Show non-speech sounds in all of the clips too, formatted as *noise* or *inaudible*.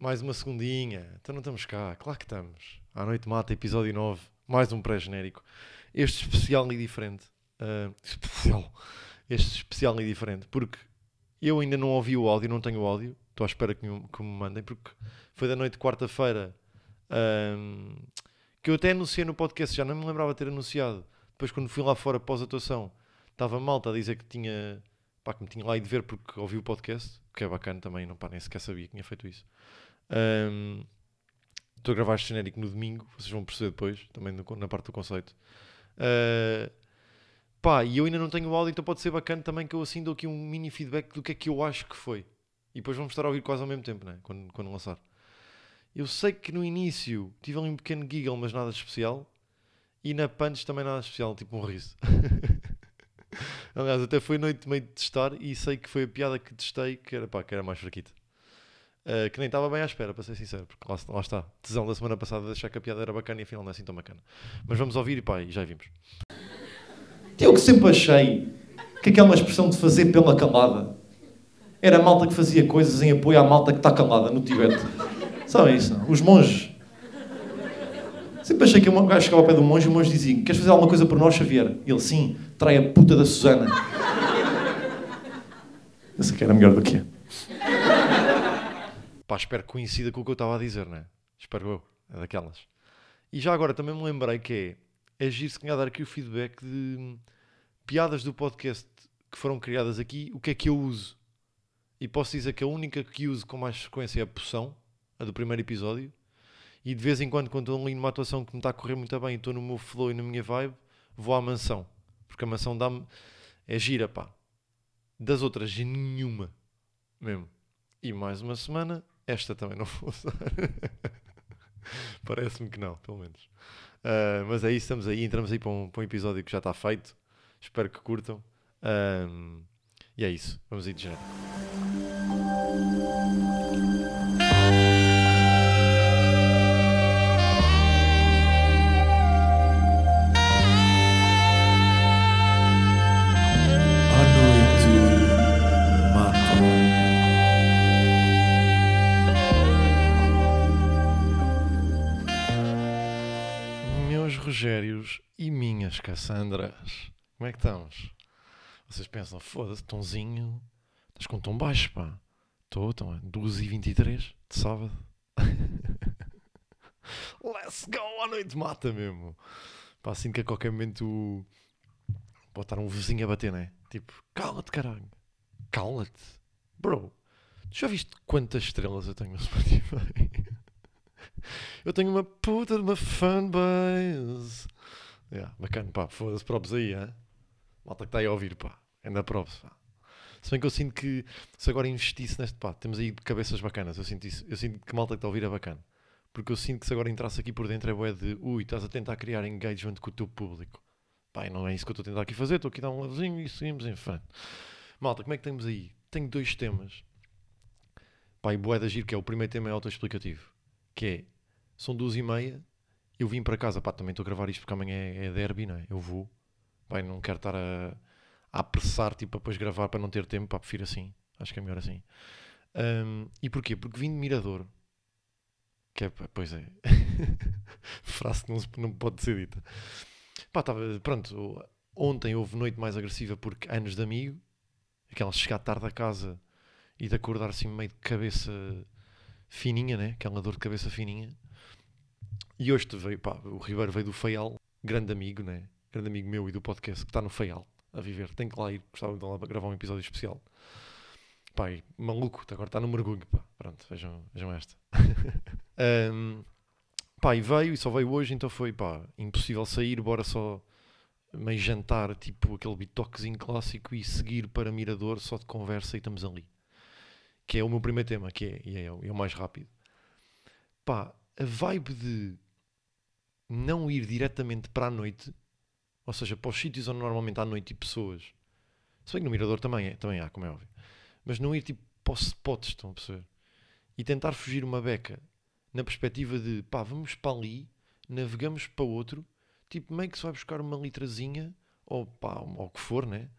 mais uma segundinha. Então não estamos cá. Claro que estamos. À noite mata, episódio 9. Mais um pré-genérico. Este especial e diferente. Uh, especial. Este especial e diferente. Porque eu ainda não ouvi o áudio, não tenho o áudio. Estou à espera que me, que me mandem. Porque foi da noite de quarta-feira. Que eu até anunciei no podcast. Já não me lembrava de ter anunciado. Depois, quando fui lá fora pós-atuação, estava malta a dizer que tinha. Pá, que me tinha lá ido ver porque ouvi o podcast. Que é bacana também. Não, pá, nem sequer sabia que tinha feito isso. Um, estou a gravar este genérico no domingo, vocês vão perceber depois, também no, na parte do conceito. Uh, pá, e eu ainda não tenho o áudio, então pode ser bacana também que eu assim dou aqui um mini feedback do que é que eu acho que foi. E depois vamos estar a ouvir quase ao mesmo tempo, né? quando, quando lançar. Eu sei que no início tive ali um pequeno giggle, mas nada especial. E na punch também nada especial, tipo um riso. *laughs* Aliás, até foi noite meio de testar e sei que foi a piada que testei que era, pá, que era mais fraquita. Uh, que nem estava bem à espera, para ser sincero, porque lá, lá, está, tesão da semana passada de achar que a piada era bacana e afinal não é assim tão bacana. Mas vamos ouvir e pá, e já vimos. Eu que sempre achei que aquela expressão de fazer pela calada era a malta que fazia coisas em apoio à malta que está calada no Tibete. Sabe isso? Não? Os monges. Sempre achei que um gajo chegava ao pé do monge e o monge dizia: Queres fazer alguma coisa por nós, Xavier? E ele, sim, trai a puta da Susana. Essa que era melhor do que é. Pá, espero que coincida com o que eu estava a dizer, né? Espero eu, é daquelas. E já agora também me lembrei que é agir se calhar dar aqui o feedback de piadas do podcast que foram criadas aqui, o que é que eu uso. E posso dizer que a única que uso com mais frequência é a poção, a do primeiro episódio. E de vez em quando, quando estou ali numa atuação que me está a correr muito bem e estou no meu flow e na minha vibe, vou à mansão. Porque a mansão dá-me. É gira, pá. Das outras, nenhuma. Mesmo. E mais uma semana esta também não vou usar. *laughs* Parece-me que não, pelo menos. Uh, mas é isso, estamos aí, entramos aí para um, para um episódio que já está feito. Espero que curtam. Um, e é isso, vamos ir de janeiro. Rogérios e minhas Cassandras. Como é que estamos? Vocês pensam, foda-se, tonzinho, estás com tom baixo, pá. Estou, então, 12h23 de sábado. *laughs* Let's go, à noite mata mesmo. Pá, assim que a qualquer momento pode estar um vizinho a bater, né? Tipo, cala-te, caralho. Cala-te. Bro, já viste quantas estrelas eu tenho no Spotify? Eu tenho uma puta de uma fanbase. Yeah, bacana, pá, foda-se props aí, hein? Malta que está aí a ouvir, pá. Ainda props, pá. Se bem que eu sinto que se agora investisse neste, pá, temos aí cabeças bacanas. Eu sinto isso. Eu sinto que malta que está a ouvir é bacana. Porque eu sinto que se agora entrasse aqui por dentro é boé de ui, estás a tentar criar engagement com o teu público. Pá, não é isso que eu estou a tentar aqui fazer. Estou aqui a dar um levezinho e seguimos em frente. Malta, como é que temos aí? Tenho dois temas. Pá, e boé de agir, que é o primeiro tema é autoexplicativo. Que é são duas e meia, eu vim para casa, pá, também estou a gravar isto porque amanhã é, é derby, não é? Eu vou, pá, não quero estar a, a apressar, tipo, para depois gravar para não ter tempo, pá, prefiro assim, acho que é melhor assim. Um, e porquê? Porque vim de Mirador, que é, pois é, *laughs* frase que não, não pode ser dita. Pá, estava, pronto, ontem houve noite mais agressiva porque anos de amigo, aquela chegar tarde a casa e de acordar assim meio de cabeça fininha, né? Aquela dor de cabeça fininha. E hoje veio, pá, o Ribeiro veio do Feial, grande amigo, né? Grande amigo meu e do podcast, que está no Feial a viver. Tem que lá ir, gostava de lá gravar um episódio especial. E, maluco, agora está no mergulho, pá. Pronto, vejam, vejam esta. *laughs* um, e veio, e só veio hoje, então foi, pá, impossível sair, bora só meio jantar, tipo aquele bitoquezinho clássico e seguir para Mirador só de conversa e estamos ali. Que é o meu primeiro tema, que é, e é, é o mais rápido. Pá, a vibe de não ir diretamente para a noite, ou seja, para os sítios onde normalmente há noite e pessoas, se bem que no Mirador também, é, também há, como é óbvio, mas não ir tipo para os spots, estão a perceber? E tentar fugir uma beca na perspectiva de pá, vamos para ali, navegamos para outro, tipo meio que se vai buscar uma litrazinha, ou pá, ou o que for, né?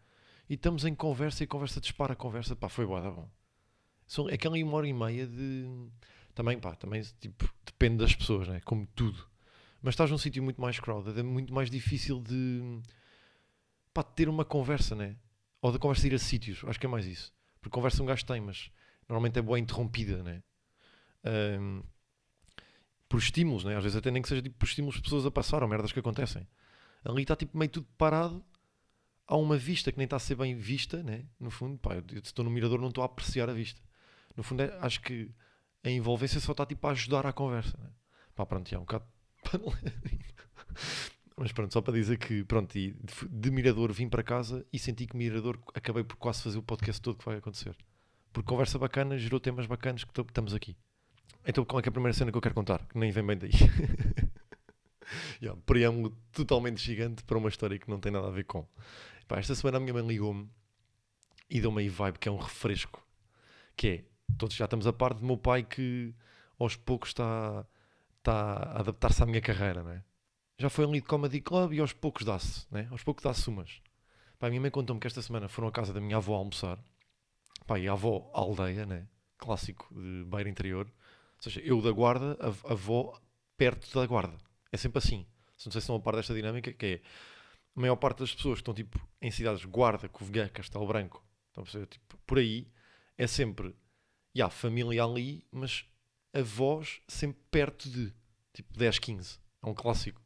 E estamos em conversa e a conversa dispara a conversa, pá, foi boa, tá bom. São aquela uma hora e meia de Também, pá, também, tipo, depende das pessoas, né? Como tudo. Mas estás num sítio muito mais crowded, é muito mais difícil de, pá, ter uma conversa, né? Ou de conversa ir a sítios, acho que é mais isso. Porque conversa um gajo tem, mas normalmente é boa interrompida, né? Um, por estímulos, né? Às vezes até nem que seja tipo, por estímulos de pessoas a passar ou merdas que acontecem. Ali está tipo meio tudo parado. Há uma vista que nem está a ser bem vista, né? No fundo, pá, eu estou no mirador não estou a apreciar a vista. No fundo, é, acho que a envolvência só está tipo a ajudar à conversa, né? Pá, pronto, é um bocado. *laughs* Mas pronto, só para dizer que, pronto, e de, Mirador vim para casa e senti que Mirador acabei por quase fazer o podcast todo que vai acontecer. Porque conversa bacana gerou temas bacanas que estamos aqui. Então qual é, é, a primeira cena que eu quero contar? Que nem vem bem daí. *laughs* yeah, preâmbulo totalmente gigante para uma história que não tem nada a ver com. Pá, esta semana a minha mãe ligou-me e deu-me aí vibe que é um refresco. Que é, todos já estamos a par do meu pai que aos poucos está, está a adaptar-se à minha carreira, né? Já foi ali de Comedy Club e aos poucos dá-se, né? Aos poucos dá-se umas. Pá, a minha mãe contou-me que esta semana foram à casa da minha avó almoçar. Pá, e a avó aldeia, né? Clássico de beira interior ou seja, eu da guarda, a avó perto da guarda. É sempre assim. Não sei se estão a par desta dinâmica, que é a maior parte das pessoas que estão tipo em cidades Guarda, Covilhã, Castelo Branco, estão a perceber? Tipo, por aí é sempre, já, família ali, mas avós sempre perto de, tipo 10, 15. É um clássico.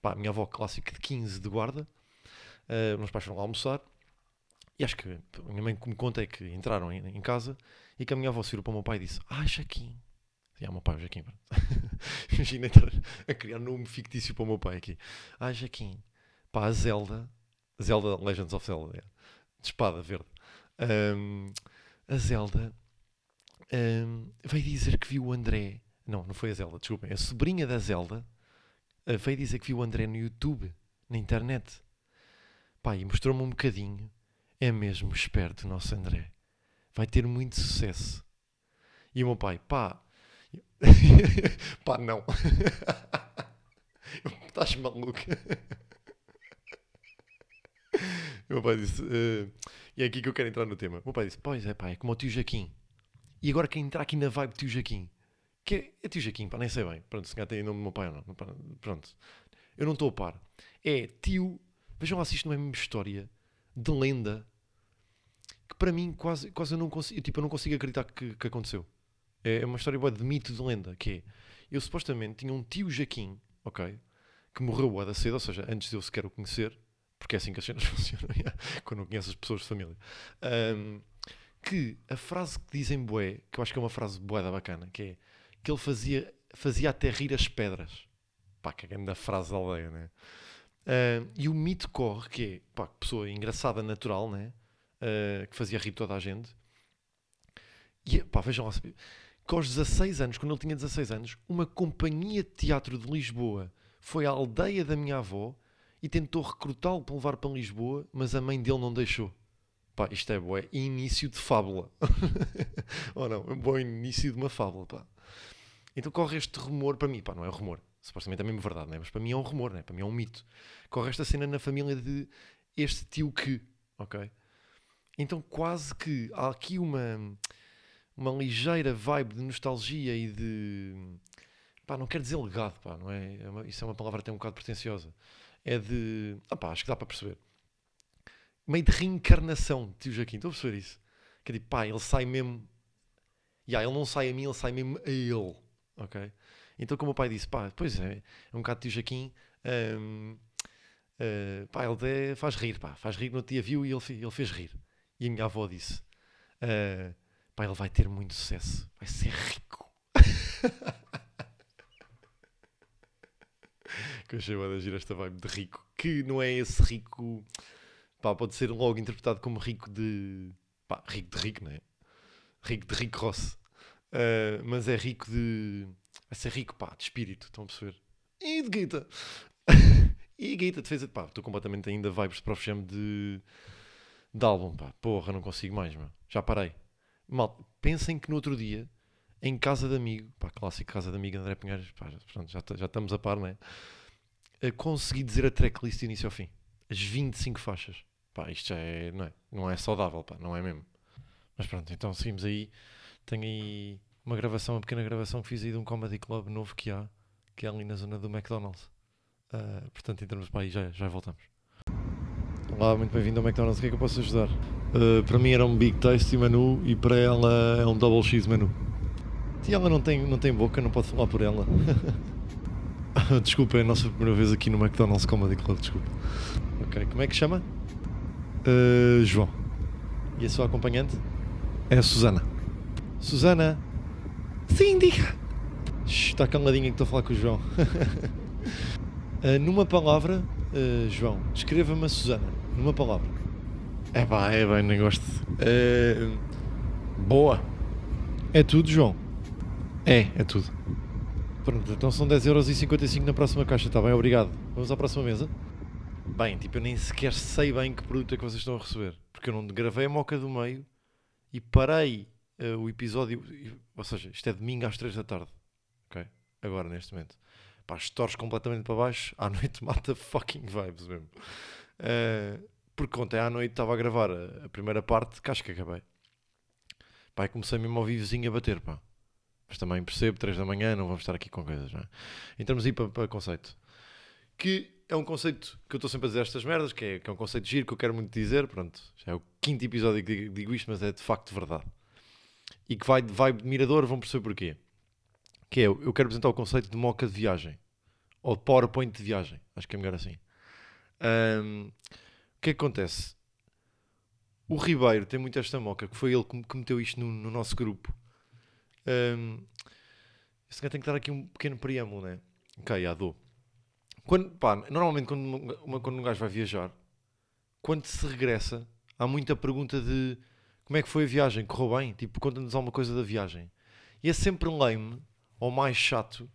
Pá, a minha avó clássico de 15 de Guarda, uh, meus pais foram lá almoçar, e acho que a minha mãe me conta é que entraram em, em casa e que a minha avó se virou para o meu pai e disse: Ah, Jaquim, e há o meu pai, Jaquim. *laughs* Imagina estar a criar nome fictício para o meu pai aqui. Ah, Jaquim. Pá, a Zelda. Zelda Legends of Zelda. É, de espada verde. Um, a Zelda um, veio dizer que viu o André. Não, não foi a Zelda, desculpem. A sobrinha da Zelda uh, veio dizer que viu o André no YouTube, na internet. Pá, e mostrou-me um bocadinho. É mesmo esperto o nosso André. Vai ter muito sucesso. E o meu pai, pá, *laughs* Pá, não. *laughs* Estás maluco? *laughs* Meu pai disse, uh, e é aqui que eu quero entrar no tema. O meu pai disse, pois é pá, é como o tio Jaquim. E agora quem entrar aqui na vibe tio Jaquim. Que é, tio Jaquim, pá, nem sei bem. Pronto, se calhar tem nome do meu pai ou não. Pronto. Eu não estou a par. É tio, vejam lá se isto não é a mesma história de lenda que para mim quase, quase eu não consigo, tipo, eu não consigo acreditar que, que aconteceu. É, é uma história boa de mito de lenda, que é, eu supostamente tinha um tio Jaquim, ok, que morreu a da cedo, ou seja, antes de eu sequer o conhecer, porque é assim que as cenas *laughs* funcionam, quando não conheces as pessoas de família. Um, que a frase que dizem bué, que eu acho que é uma frase bué da bacana, que é que ele fazia, fazia até rir as pedras. Pá, que é a frase da aldeia, né? Uh, e o mito corre, que é, pá, pessoa engraçada, natural, né? Uh, que fazia rir toda a gente. E, pá, vejam lá, que aos 16 anos, quando ele tinha 16 anos, uma companhia de teatro de Lisboa foi à aldeia da minha avó e tentou recrutá-lo para levar para Lisboa, mas a mãe dele não deixou. Pá, isto é bom, é início de fábula. *laughs* Ou não? É um bom início de uma fábula, pá. Então corre este rumor, para mim, pá, não é rumor, supostamente é mesmo verdade, né? mas para mim é um rumor, né? para mim é um mito. Corre esta cena na família de este tio que, ok? Então quase que há aqui uma uma ligeira vibe de nostalgia e de. Pá, não quero dizer legado, pá, não é? é uma, isso é uma palavra até um bocado pretenciosa. É de. Ah, pá, acho que dá para perceber. Meio de reencarnação de tio Jaquim, estou a perceber isso? Que é tipo, pá, ele sai mesmo. Yeah, ele não sai a mim, ele sai mesmo a ele, ok? Então, como o pai disse, pá, pois é, é um bocado tio Jaquim. Um, uh, eh, pá, ele faz rir, pá, faz rir. No dia viu e ele, ele fez rir. E a minha avó disse. Uh, Pá, ele vai ter muito sucesso. Vai ser rico. *laughs* que eu achei a agir esta vibe de rico. Que não é esse rico. Pá, pode ser logo interpretado como rico de. Pá, rico de rico, não é? Rico de rico Ross. Uh, mas é rico de. Vai ser rico, pá, de espírito. Estão a perceber? E de guita. *laughs* e guita, defesa. Pá, estou completamente ainda vibes de Prof. de. de álbum, pá. Porra, não consigo mais, mano. Já parei. Mal, pensem que no outro dia, em casa de amigo, pá, clássico casa de amigo André Pinheiros, pá, pronto, já, já estamos a par, não é? consegui dizer a tracklist de início ao fim. As 25 faixas. Pá, isto já é, não é, não é saudável, pá, não é mesmo. Mas pronto, então seguimos aí. Tenho aí uma gravação, uma pequena gravação que fiz aí de um comedy club novo que há, que é ali na zona do McDonald's. Ah, portanto, entramos para aí, já, já voltamos. Olá, muito bem-vindo ao McDonald's. O que é que eu posso ajudar? Ah, para mim era um Big Tasty menu e para ela é um Double X menu. E ela não tem, não tem boca, não pode falar por ela. *laughs* desculpa, é a nossa primeira vez aqui no McDonald's Comedy Club, desculpa. Ok, como é que chama? Ah, João. E a sua acompanhante? É a Susana. Susana! Sim, diga! Shhh, Está caladinha que estou a falar com o João. Ah, *laughs* numa palavra, ah, João, descreva-me a Susana. Numa palavra. É pá, é bem, nem gosto. Boa. É tudo, João? É, é tudo. Pronto, então são 10,55€ na próxima caixa, está bem? Obrigado. Vamos à próxima mesa? Bem, tipo, eu nem sequer sei bem que produto é que vocês estão a receber. Porque eu não gravei a moca do meio e parei eh, o episódio. Ou seja, isto é domingo às 3 da tarde. Ok? Agora, neste momento. Pá, estores completamente para baixo. À *laughs* noite mata fucking vibes mesmo. Eh, porque ontem à noite estava a gravar a, a primeira parte, que acho que acabei. Pá, e comecei mesmo ao vivozinho a bater, pá. Mas também percebo, 3 da manhã, não vamos estar aqui com coisas, não é? Entramos aí para, para conceito. Que é um conceito que eu estou sempre a dizer estas merdas, que é, que é um conceito giro que eu quero muito dizer, pronto, já é o quinto episódio que digo, isto, mas é de facto verdade. E que vai de vibe de mirador, vão perceber porquê. Que é, eu quero apresentar o conceito de moca de viagem. Ou de PowerPoint de viagem. Acho que é melhor assim. Ahm, o que é que acontece? O Ribeiro tem muito esta moca, que foi ele que meteu isto no, no nosso grupo. Um, gajo tem que dar aqui um pequeno preâmbulo, né? Ok, já dou. Quando, pá, normalmente quando, uma- quando um gajo vai viajar, quando se regressa, há muita pergunta de como é que foi a viagem, correu bem? Tipo, conta-nos alguma coisa da viagem. E é sempre lame, ou mais chato,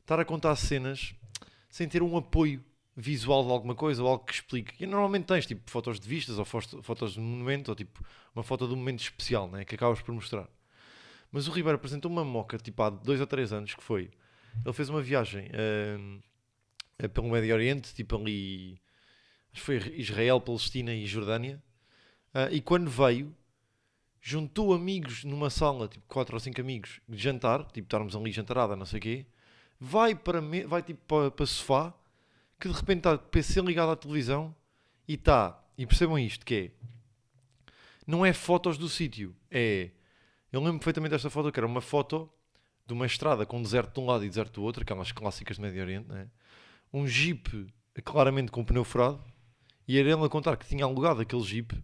estar a contar cenas sem ter um apoio visual de alguma coisa ou algo que explique. E normalmente tens tipo fotos de vistas ou fotos, de monumento ou tipo uma foto de um momento especial né, que acabas por mostrar. Mas o Ribeiro apresentou uma moca tipo há dois ou três anos que foi. Ele fez uma viagem eh, pelo Médio Oriente, tipo ali. Acho que foi Israel, Palestina e Jordânia. Ah, e quando veio, juntou amigos numa sala, tipo quatro ou cinco amigos, de jantar, tipo estarmos ali jantarada, não sei o quê. Vai para, me- vai tipo para, para sofá, que de repente está o PC ligado à televisão e está. E percebam isto: que é. Não é fotos do sítio, é. Eu lembro perfeitamente desta foto, que era uma foto de uma estrada com deserto de um lado e deserto do outro, aquelas clássicas do Médio Oriente, né? Um jeep claramente com pneu furado, e era ele a contar que tinha alugado aquele jeep,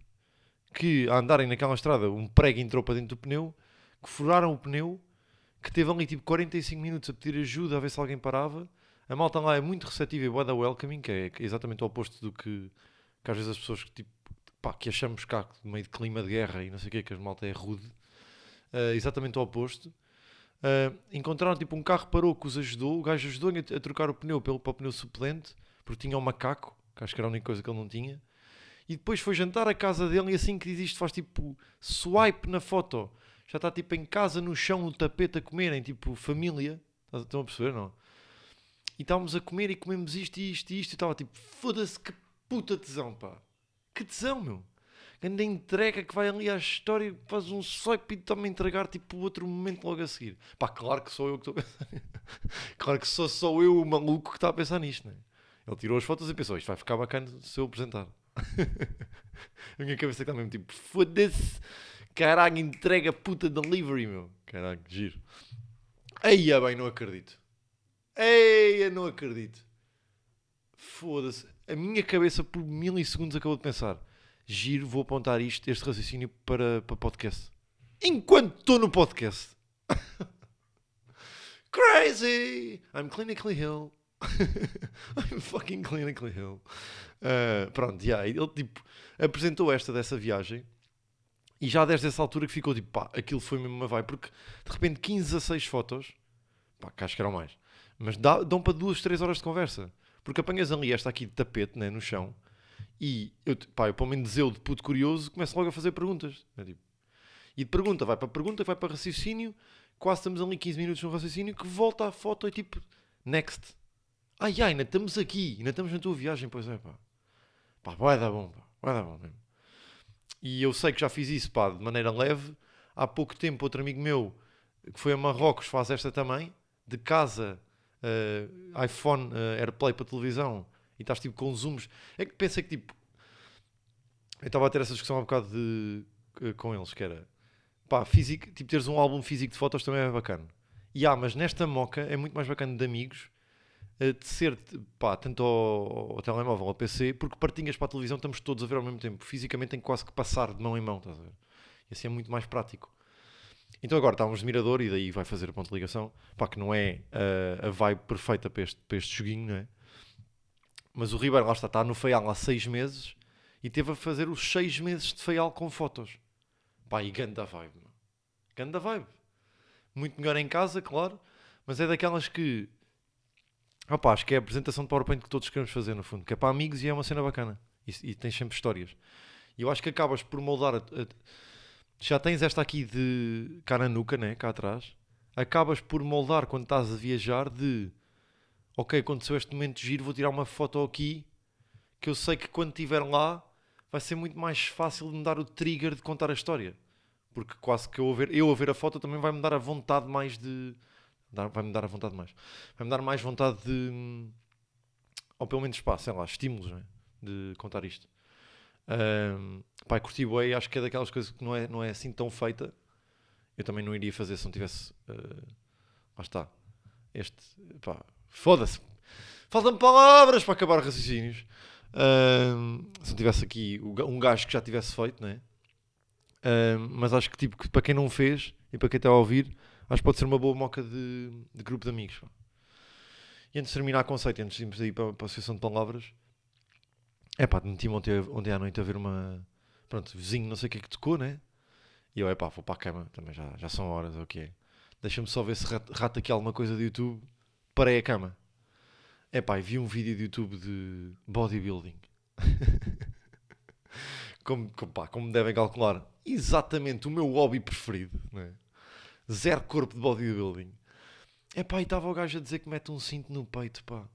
que a andarem naquela estrada, um prego entrou para dentro do pneu, que furaram o pneu, que teve ali tipo 45 minutos a pedir ajuda, a ver se alguém parava. A malta lá é muito receptiva e boa da welcoming, que é exatamente o oposto do que, que às vezes as pessoas que, tipo, pá, que achamos cá, meio de clima de guerra e não sei o que, que a malta é rude. Uh, exatamente o oposto. Uh, encontraram tipo um carro parou que os ajudou, o gajo ajudou a, a trocar o pneu pelo, para o pneu suplente, porque tinha um macaco, que acho que era a única coisa que ele não tinha. E depois foi jantar à casa dele e assim que diz isto faz tipo swipe na foto. Já está tipo em casa, no chão, no tapete a comerem, tipo família. Estão a perceber, não? E estávamos a comer e comemos isto e isto e isto. E estava tipo, foda-se que puta tesão, pá. Que tesão, meu. Grande entrega que vai ali à história, faz um swipe e está-me a entregar tipo outro momento logo a seguir. Pá, claro que sou eu que estou a pensar. Claro que sou só eu o maluco que está a pensar nisto, né? Ele tirou as fotos e pensou, isto vai ficar bacana se eu apresentar. *laughs* a minha cabeça está mesmo tipo, foda-se, caralho, entrega puta delivery, meu. Caralho, giro. Eia, bem, não acredito. Eia, não acredito. Foda-se. A minha cabeça por milissegundos acabou de pensar. Giro, vou apontar isto, este raciocínio para, para podcast. Enquanto estou no podcast. *laughs* Crazy! I'm clinically ill. *laughs* I'm fucking clinically ill. Uh, pronto, yeah, ele tipo apresentou esta dessa viagem e já desde essa altura que ficou tipo, pá, aquilo foi mesmo uma vai, porque de repente 15 a 6 fotos, pá, que acho que eram mais, mas dá, dão para duas, três horas de conversa. Porque apanhas ali esta aqui de tapete, né, no chão, e eu, pá, eu pelo menos eu de puto curioso começo logo a fazer perguntas. né, tipo, e de pergunta vai para pergunta, vai para raciocínio, quase estamos ali 15 minutos no raciocínio, que volta à foto e tipo, next. Ai ai, ainda estamos aqui, ainda estamos na tua viagem, pois é, pá. Pá, vai dar bom, pá, vai dar bom mesmo. E eu sei que já fiz isso, pá, de maneira leve. Há pouco tempo, outro amigo meu que foi a Marrocos, faz esta também, de casa, uh, iPhone, uh, AirPlay para televisão, e estás tipo com zooms. É que pensei que tipo. Eu estava a ter essa discussão há um bocado de, uh, com eles, que era pá, físico, tipo teres um álbum físico de fotos também é bacana. E ah, mas nesta moca é muito mais bacana de amigos de ser pá, tanto ao, ao, telemóvel ao PC, porque partilhas para a televisão, estamos todos a ver ao mesmo tempo. Fisicamente tem quase que passar de mão em mão, estás a ver? E assim é muito mais prático. Então agora estávamos de mirador e daí vai fazer a ponto de ligação. Pá, que não é uh, a vibe perfeita para este, para este joguinho, não é? Mas o Ribeiro lá está, está no Feial há seis meses e teve a fazer os seis meses de Feial com fotos. Pá, e ganda vibe, mano. Ganda vibe. Muito melhor em casa, claro, mas é daquelas que Opa, acho que é a apresentação de PowerPoint que todos queremos fazer, no fundo, que é para amigos e é uma cena bacana. E, e tens sempre histórias. E eu acho que acabas por moldar. A, a, já tens esta aqui de cara nuca, né? Cá atrás. Acabas por moldar quando estás a viajar de ok, aconteceu este momento giro, vou tirar uma foto aqui que eu sei que quando estiver lá vai ser muito mais fácil de me dar o trigger de contar a história. Porque quase que eu a ver, eu a ver a foto também vai me dar a vontade mais de vai-me dar a vontade mais. Vai-me dar mais vontade de. Ou pelo menos, pá, sei lá, estímulos é? de contar isto. Um, pá, curti bem, acho que é daquelas coisas que não é, não é assim tão feita. Eu também não iria fazer se não tivesse. Uh, lá está. Este. Pá, foda-se. Faltam-me palavras para acabar raciocínios. Se não tivesse aqui um gajo que já tivesse feito, não é? Mas acho que, tipo, que para quem não fez e para quem está a ouvir, acho que pode ser uma boa moca de, de grupo de amigos. E antes de terminar a conceito, antes de irmos aí para, para a associação de palavras, é pá, meti-me ontem, ontem à noite a ver uma. Pronto, vizinho, não sei o que é que tocou, né? E eu, é pá, vou para a cama, também já, já são horas, o é. Deixa-me só ver se rata aqui alguma coisa de YouTube. Parei a cama. É pá, vi um vídeo de YouTube de bodybuilding. *laughs* como, como, pá, como devem calcular, exatamente o meu hobby preferido, né? zero corpo de bodybuilding. É pá, e estava o gajo a dizer que mete um cinto no peito, pá,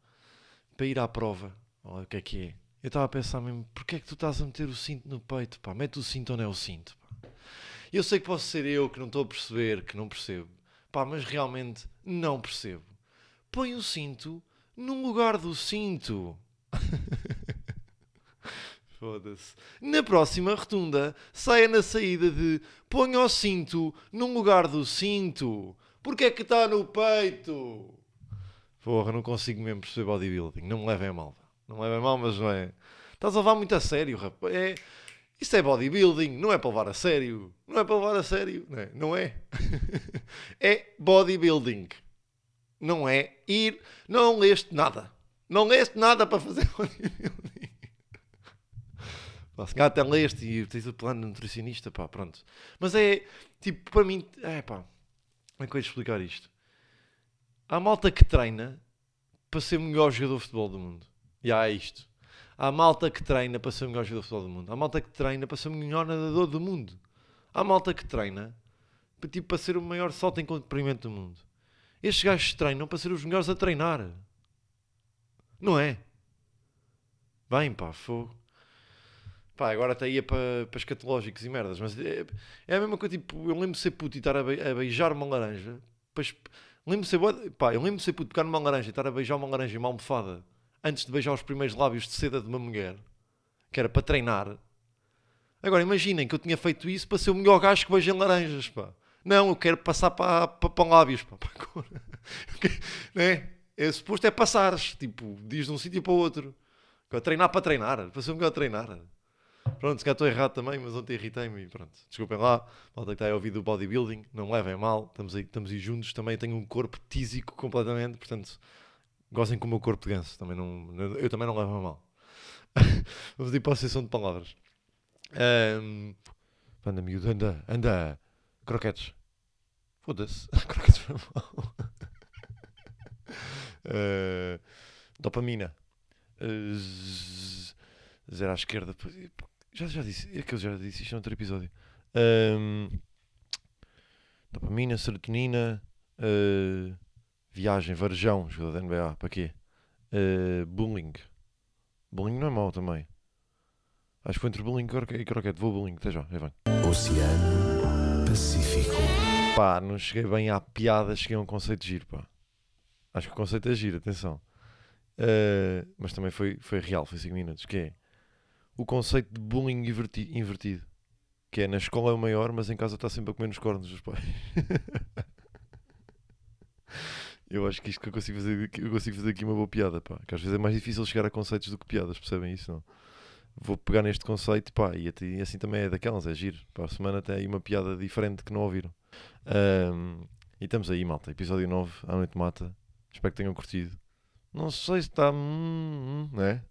para ir à prova. Olha o que é que é. Eu estava a pensar mesmo, porquê é que tu estás a meter o cinto no peito, pá? Mete o cinto ou não é o cinto, pá. Eu sei que posso ser eu que não estou a perceber, que não percebo, pá, mas realmente não percebo. Põe o cinto no lugar do cinto. *laughs* Foda-se. Na próxima rotunda, saia na saída de ponha o cinto no lugar do cinto. Porque é que está no peito? Porra, não consigo mesmo perceber bodybuilding. Não me levem a mal. Não me levem a mal, mas não é. Estás a levar muito a sério, rapaz. É... Isso é bodybuilding, não é para levar a sério. Não é para levar a sério, não é? Não é, *laughs* é bodybuilding. Não é ir. Não leste nada. Não leste nada para fazer *laughs* bodybuilding. Se calhar até leste e tens o plano nutricionista, pá, pronto. Mas é, tipo, para mim, é pá, é que eu ia explicar isto? Há malta que treina para ser o melhor jogador de futebol do mundo. E há isto. Há malta que treina para ser o melhor jogador de futebol do mundo. Há malta que treina para ser o melhor nadador do mundo. Há malta que treina para, tipo, para ser o maior salto em comprimento do mundo. Estes gajos treinam para ser os melhores a treinar. Não é? Bem, pá, fogo. Pá, agora até ia para, para escatológicos e merdas, mas é, é a mesma coisa, tipo, eu lembro de ser puto e estar a, be, a beijar uma laranja. Depois, lembro de ser, pá, eu lembro de ser puto, pegar numa laranja e estar a beijar uma laranja em uma almofada antes de beijar os primeiros lábios de seda de uma mulher, que era para treinar. Agora imaginem que eu tinha feito isso para ser o melhor gajo que beija em laranjas, pá. Não, eu quero passar para, para, para lábios, pá. *laughs* Para cor. né? É suposto é passares, tipo, diz de um sítio para o outro. Treinar para treinar, para o melhor a treinar. Pronto, se calhar estou errado também, mas ontem irritei-me pronto. Desculpem lá, malta que está a ouvir do bodybuilding, não me levem mal, estamos aí, estamos aí juntos. Também tenho um corpo tísico completamente, portanto, gozem com o meu corpo de ganso. Também não, eu também não levo mal. *laughs* Vamos ir para a sessão de palavras. Um, anda, miúdo, anda, anda. Croquetes. Foda-se. *laughs* Croquetes para mal. Uh, *laughs* dopamina. Uh, zero à esquerda. Já, já disse, é que eu já disse isto outro episódio. Um, dopamina, serotonina, uh, viagem, varejão, jogador da NBA, para quê? Uh, bullying. Bullying não é mau também. Acho que foi entre bullying e croquete. Vou bullying, até já, vem. Oceano Pacífico. pá, não cheguei bem à piada, cheguei a um conceito giro, pá. Acho que o conceito é giro, atenção. Uh, mas também foi, foi real, foi 5 minutos. Que é o conceito de bullying inverti invertido. Que é na escola é o maior, mas em casa está sempre a comer nos cornos dos pais. *laughs* eu acho que isto que eu consigo fazer, eu consigo fazer aqui uma boa piada, pá. Que às vezes é mais difícil chegar a conceitos do que piadas, percebem isso, não? Vou pegar neste conceito, pá, e, assim também é daquelas, é giro. Para a semana tem aí uma piada diferente que não ouviram. Um, e estamos aí, malta. Episódio 9, à noite mata. Espero que tenham curtido. Não sei se está. Hum, hum, né?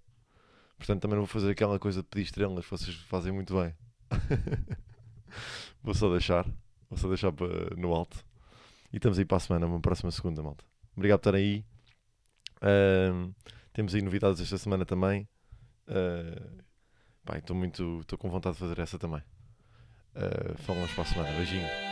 Portanto, também não vou fazer aquela coisa de pedir estrelas vocês fazem muito bem. *laughs* vou só deixar. Vou só deixar no alto. E estamos aí para a semana, uma próxima segunda, malta. Obrigado por estar aí. Uh, temos aí novidades esta semana também. Uh, estou muito. Estou com vontade de fazer essa também. Uh, falamos para a semana. Beijinho.